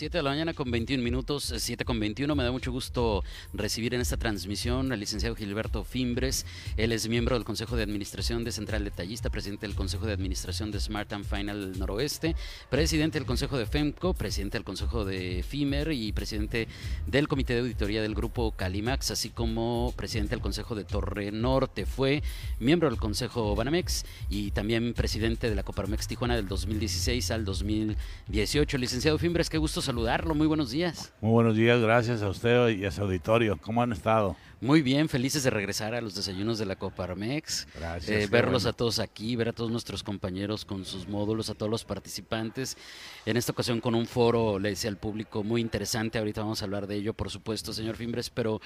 7 de la mañana con 21 minutos, 7 con 21. Me da mucho gusto recibir en esta transmisión al licenciado Gilberto Fimbres. Él es miembro del Consejo de Administración de Central Detallista, presidente del Consejo de Administración de Smart and Final Noroeste, presidente del Consejo de FEMCO, presidente del Consejo de FIMER y presidente del Comité de Auditoría del Grupo Calimax, así como presidente del Consejo de Torre Norte. Fue miembro del Consejo Banamex y también presidente de la Coparmex Tijuana del 2016 al 2018. Licenciado Fimbres, qué gusto saludarlo. Muy buenos días. Muy buenos días, gracias a usted y a su auditorio. ¿Cómo han estado? Muy bien, felices de regresar a los desayunos de la Coparmex. Gracias. Eh, verlos a todos aquí, ver a todos nuestros compañeros con sus módulos, a todos los participantes. En esta ocasión con un foro, le decía al público, muy interesante. Ahorita vamos a hablar de ello, por supuesto, señor Fimbres, pero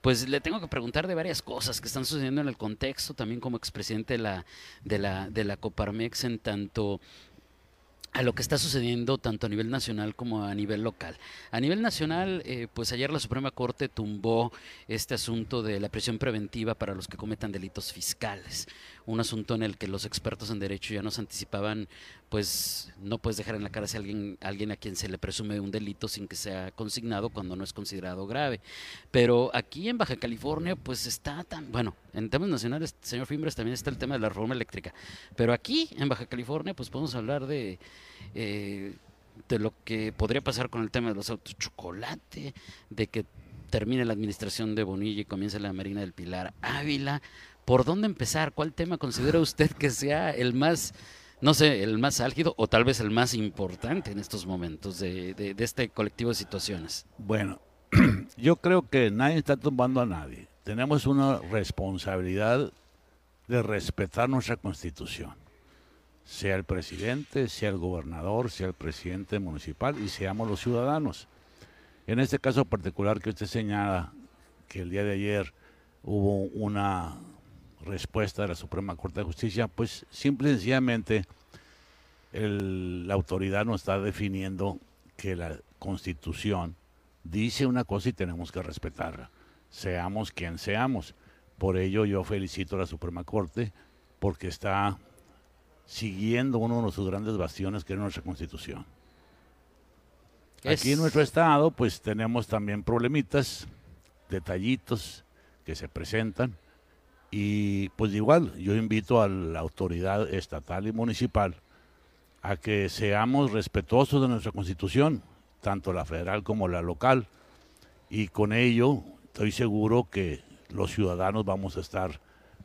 pues le tengo que preguntar de varias cosas que están sucediendo en el contexto, también como expresidente de la, de la, de la Coparmex, en tanto a lo que está sucediendo tanto a nivel nacional como a nivel local. A nivel nacional, eh, pues ayer la Suprema Corte tumbó este asunto de la prisión preventiva para los que cometan delitos fiscales, un asunto en el que los expertos en derecho ya nos anticipaban, pues no puedes dejar en la cárcel a alguien, alguien a quien se le presume un delito sin que sea consignado cuando no es considerado grave. Pero aquí en Baja California, pues está tan, bueno, en temas nacionales, señor Fimbres, también está el tema de la reforma eléctrica, pero aquí en Baja California, pues podemos hablar de eh, de lo que podría pasar con el tema de los autos chocolate, de que termine la administración de Bonilla y comience la Marina del Pilar Ávila. ¿Por dónde empezar? ¿Cuál tema considera usted que sea el más, no sé, el más álgido o tal vez el más importante en estos momentos de, este colectivo de situaciones? Bueno, yo creo que nadie está tumbando a nadie. Tenemos una responsabilidad de respetar nuestra constitución sea el presidente, sea el gobernador, sea el presidente municipal y seamos los ciudadanos. En este caso particular que usted señala que el día de ayer hubo una respuesta de la Suprema Corte de Justicia, pues simple y sencillamente el, la autoridad nos está definiendo que la constitución dice una cosa y tenemos que respetarla, seamos quien seamos. Por ello yo felicito a la Suprema Corte porque está siguiendo uno de sus grandes bastiones que es nuestra constitución. Aquí en nuestro estado pues tenemos también problemitas, detallitos que se presentan y pues igual yo invito a la autoridad estatal y municipal a que seamos respetuosos de nuestra constitución, tanto la federal como la local y con ello estoy seguro que los ciudadanos vamos a estar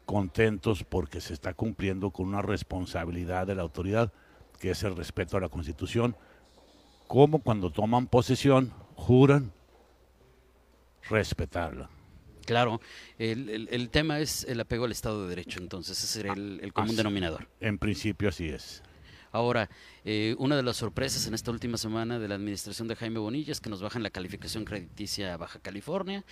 contentos porque se está cumpliendo con una responsabilidad de la autoridad, que es el respeto a la Constitución, como cuando toman posesión, juran respetarla. Claro, el, el- el tema es el apego al Estado de Derecho, entonces ese sería el, el común Así- denominador. En principio así es. Ahora, eh, una de las sorpresas en esta última semana de la administración de Jaime Bonilla es que nos bajan la calificación crediticia a Baja California.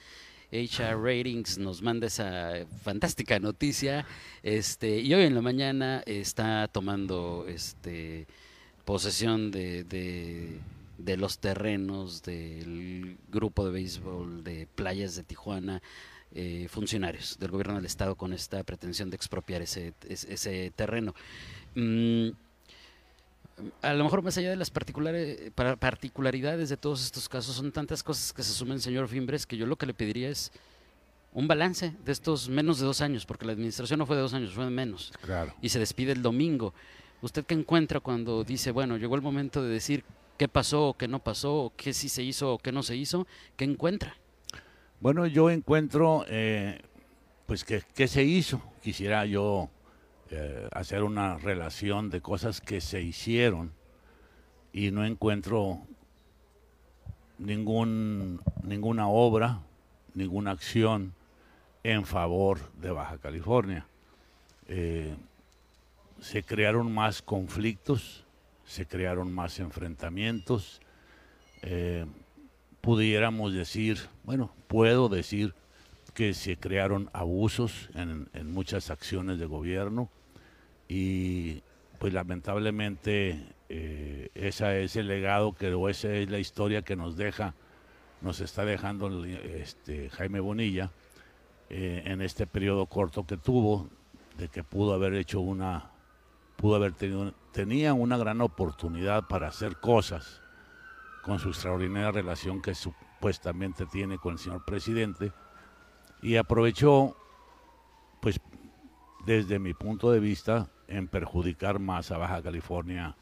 HR Ratings nos manda esa fantástica noticia. Este, y hoy en la mañana está tomando este, posesión de, de- de los terrenos del grupo de béisbol de playas de Tijuana. eh, funcionarios del gobierno del estado con esta pretensión de expropiar ese, ese, ese terreno. Mm, a lo mejor más allá de las particularidades de todos estos casos, son tantas cosas que se sumen, señor Fimbres, que yo lo que le pediría es un balance de estos menos de dos años, porque la administración no fue de dos años, fue de menos, Claro. y se despide el domingo. ¿Usted qué encuentra cuando dice, bueno, llegó el momento de decir qué pasó o qué no pasó, qué sí se hizo o qué no se hizo? ¿Qué encuentra? Bueno, yo encuentro, eh, pues, que, que se hizo. Quisiera yo eh, hacer una relación de cosas que se hicieron y no encuentro ningún, ninguna obra, ninguna acción en favor de Baja California. Eh, se crearon más conflictos, se crearon más enfrentamientos. eh, pudiéramos decir, bueno, puedo decir que se crearon abusos en, en muchas acciones de gobierno y pues lamentablemente eh, ese es el legado que o esa es la historia que nos deja, nos está dejando este, Jaime Bonilla eh, en este periodo corto que tuvo, de que pudo haber hecho una, pudo haber tenido, tenía una gran oportunidad para hacer cosas con su extraordinaria relación que supuestamente tiene con el señor presidente y aprovechó, pues desde mi punto de vista, en perjudicar más a Baja California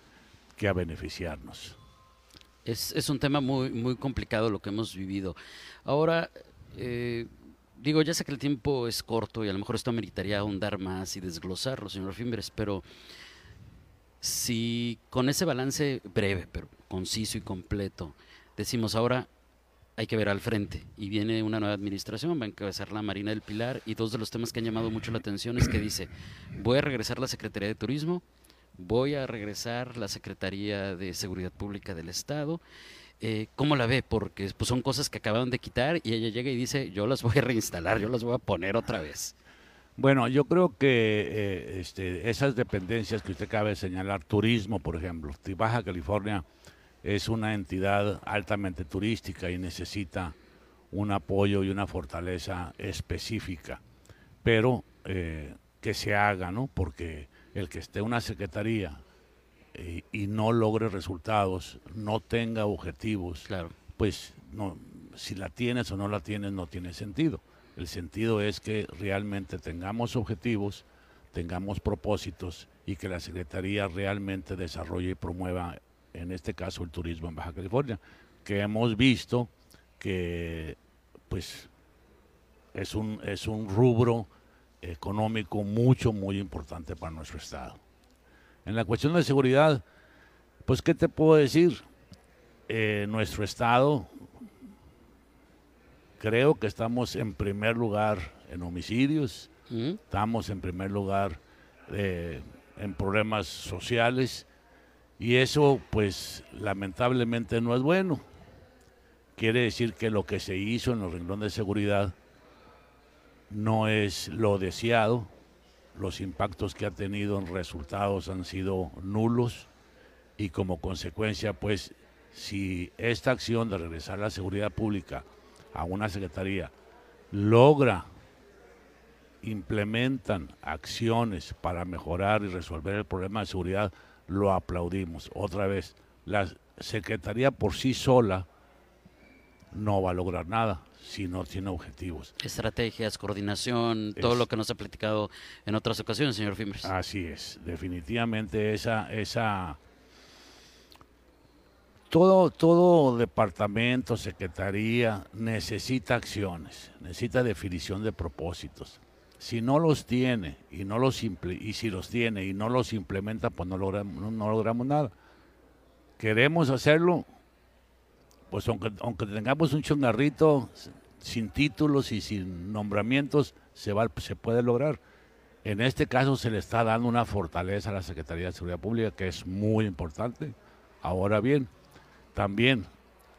que a beneficiarnos. Es, es un tema muy, muy complicado lo que hemos vivido. Ahora, eh, digo, ya sé que el tiempo es corto y a lo mejor esto meritaría ahondar más y desglosarlo, señor Fimbres, pero si con ese balance breve, pero conciso y completo, decimos ahora hay que ver al frente y viene una nueva administración, va a encabezar la Marina del Pilar y dos de los temas que han llamado mucho la atención es que dice, voy a regresar la Secretaría de Turismo, voy a regresar la Secretaría de Seguridad Pública del Estado. Eh, ¿Cómo la ve? Porque pues, son cosas que acaban de quitar y ella llega y dice, yo las voy a reinstalar, yo las voy a poner otra vez. Bueno, yo creo que eh, este, esas dependencias que usted cabe señalar, turismo, por ejemplo, Baja California, es una entidad altamente turística y necesita un apoyo y una fortaleza específica, pero eh, que se haga, ¿no? Porque el que esté una secretaría eh, y no logre resultados, no tenga objetivos, claro. pues no, si la tienes o no la tienes no tiene sentido. El sentido es que realmente tengamos objetivos, tengamos propósitos y que la Secretaría realmente desarrolle y promueva en este caso el turismo en Baja California, que hemos visto que pues es un, es un rubro económico mucho, muy importante para nuestro Estado. En la cuestión de seguridad, pues, ¿qué te puedo decir? Eh, nuestro Estado, creo que estamos en primer lugar en homicidios, ¿Mm? estamos en primer lugar eh, en problemas sociales y eso pues lamentablemente no es bueno. Quiere decir que lo que se hizo en el renglón de seguridad no es lo deseado. Los impactos que ha tenido en resultados han sido nulos y como consecuencia pues si esta acción de regresar la seguridad pública a una secretaría logra implementan acciones para mejorar y resolver el problema de seguridad lo aplaudimos. Otra vez, la Secretaría por sí sola no va a lograr nada si no tiene objetivos. Estrategias, coordinación, todo lo que nos ha platicado en otras ocasiones, señor Fimbres. Así es, definitivamente esa, esa, todo, todo departamento, secretaría necesita acciones, necesita definición de propósitos si no los tiene y no los y si los tiene y no los implementa, pues no logramos, no, logramos nada. Queremos hacerlo, pues aunque, aunque tengamos un chongarrito sin títulos y sin nombramientos, se, va, se puede lograr. En este caso se le está dando una fortaleza a la Secretaría de Seguridad Pública que es muy importante. Ahora bien, también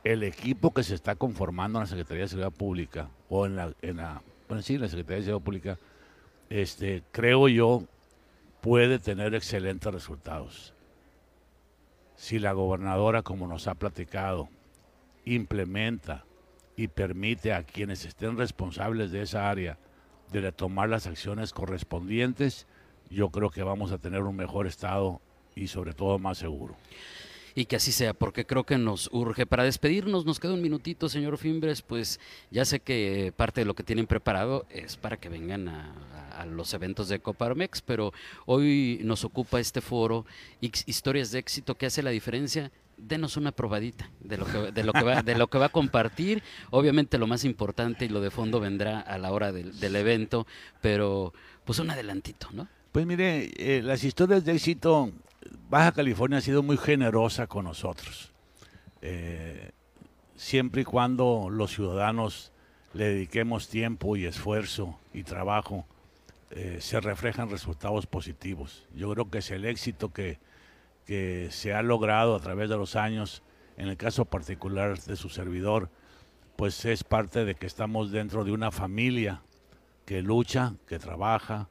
el equipo que se está conformando en la Secretaría de Seguridad Pública o en la, en la, bueno, sí, la Secretaría de Seguridad Pública este, creo yo, puede tener excelentes resultados. Si la gobernadora, como nos ha platicado, implementa y permite a quienes estén responsables de esa área de tomar las acciones correspondientes, yo creo que vamos a tener un mejor estado y sobre todo más seguro y que así sea, porque creo que nos urge. Para despedirnos, nos queda un minutito, señor Fimbres, pues ya sé que parte de lo que tienen preparado es para que vengan a, los eventos de Coparmex, pero hoy nos ocupa este foro, Historias de éxito, que hace la diferencia? denos una probadita de lo que de lo que va de lo que va a compartir obviamente lo más importante y lo de fondo vendrá a la hora del, del evento pero pues un adelantito no pues mire eh, las historias de éxito Baja California ha sido muy generosa con nosotros. Eh, siempre y cuando los ciudadanos le dediquemos tiempo y esfuerzo y trabajo, eh, se reflejan resultados positivos. Yo creo que es el éxito que, que se ha logrado a través de los años, en el caso particular de su servidor, pues es parte de que estamos dentro de una familia que lucha, que trabaja,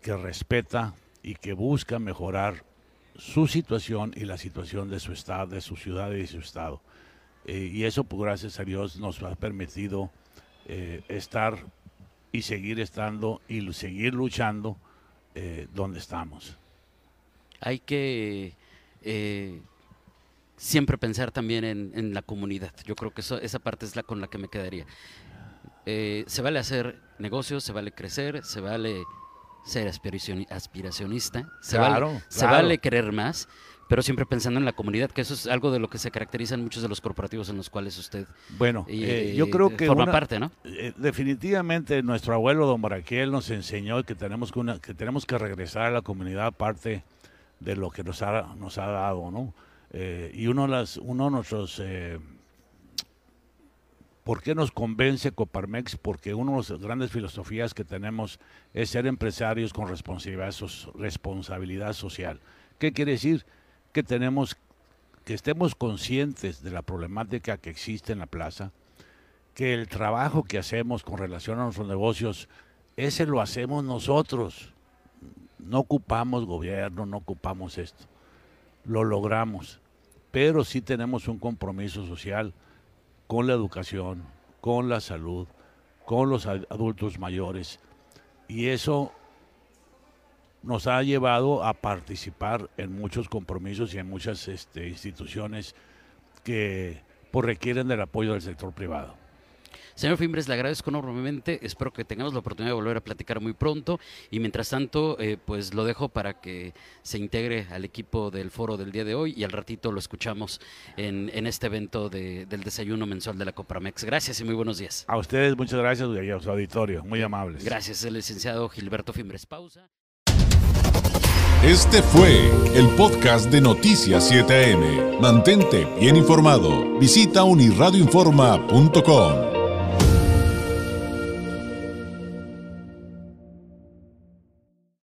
que respeta y que busca mejorar su situación y la situación de su estado, de su ciudad y de su estado. Eh, y eso, pues, gracias a Dios, nos ha permitido eh, estar y seguir estando y seguir luchando eh, donde estamos. Hay que siempre pensar también en, la comunidad. Yo creo que eso, esa parte es la con la que me quedaría. se vale hacer negocios, se vale crecer, se vale ser aspiracionista, se, vale, se vale querer más, pero siempre pensando en la comunidad, que eso es algo de lo que se caracterizan muchos de los corporativos en los cuales usted bueno, eh, yo creo que forma parte, ¿no? Eh, definitivamente nuestro abuelo don Baraquiel nos enseñó que tenemos que, una, que tenemos que regresar a la comunidad parte de lo que nos ha, nos ha dado, ¿no? Eh, y uno de, las, uno de nuestros ¿Por qué nos convence Coparmex? Porque una de las grandes filosofías que tenemos es ser empresarios con responsabilidad, social. ¿Qué quiere decir? Que tenemos que estemos conscientes de la problemática que existe en la plaza, que el trabajo que hacemos con relación a nuestros negocios, ese lo hacemos nosotros. No ocupamos gobierno, no ocupamos esto. Lo logramos, pero sí tenemos un compromiso social con la educación, con la salud, con los adultos mayores. Y eso nos ha llevado a participar en muchos compromisos y en muchas este, instituciones que pues, requieren del apoyo del sector privado. Señor Fimbres, le agradezco enormemente. Espero que tengamos la oportunidad de volver a platicar muy pronto. Y mientras tanto, eh, pues lo dejo para que se integre al equipo del foro del día de hoy y al ratito lo escuchamos en, este evento del desayuno mensual de la Copramex. Gracias y muy buenos días. A ustedes, muchas gracias y a su auditorio. Muy amables. Gracias, el licenciado Gilberto Fimbres. Pausa. Este fue el podcast de Noticias 7am. Mantente bien informado. Visita unirradioinforma.com.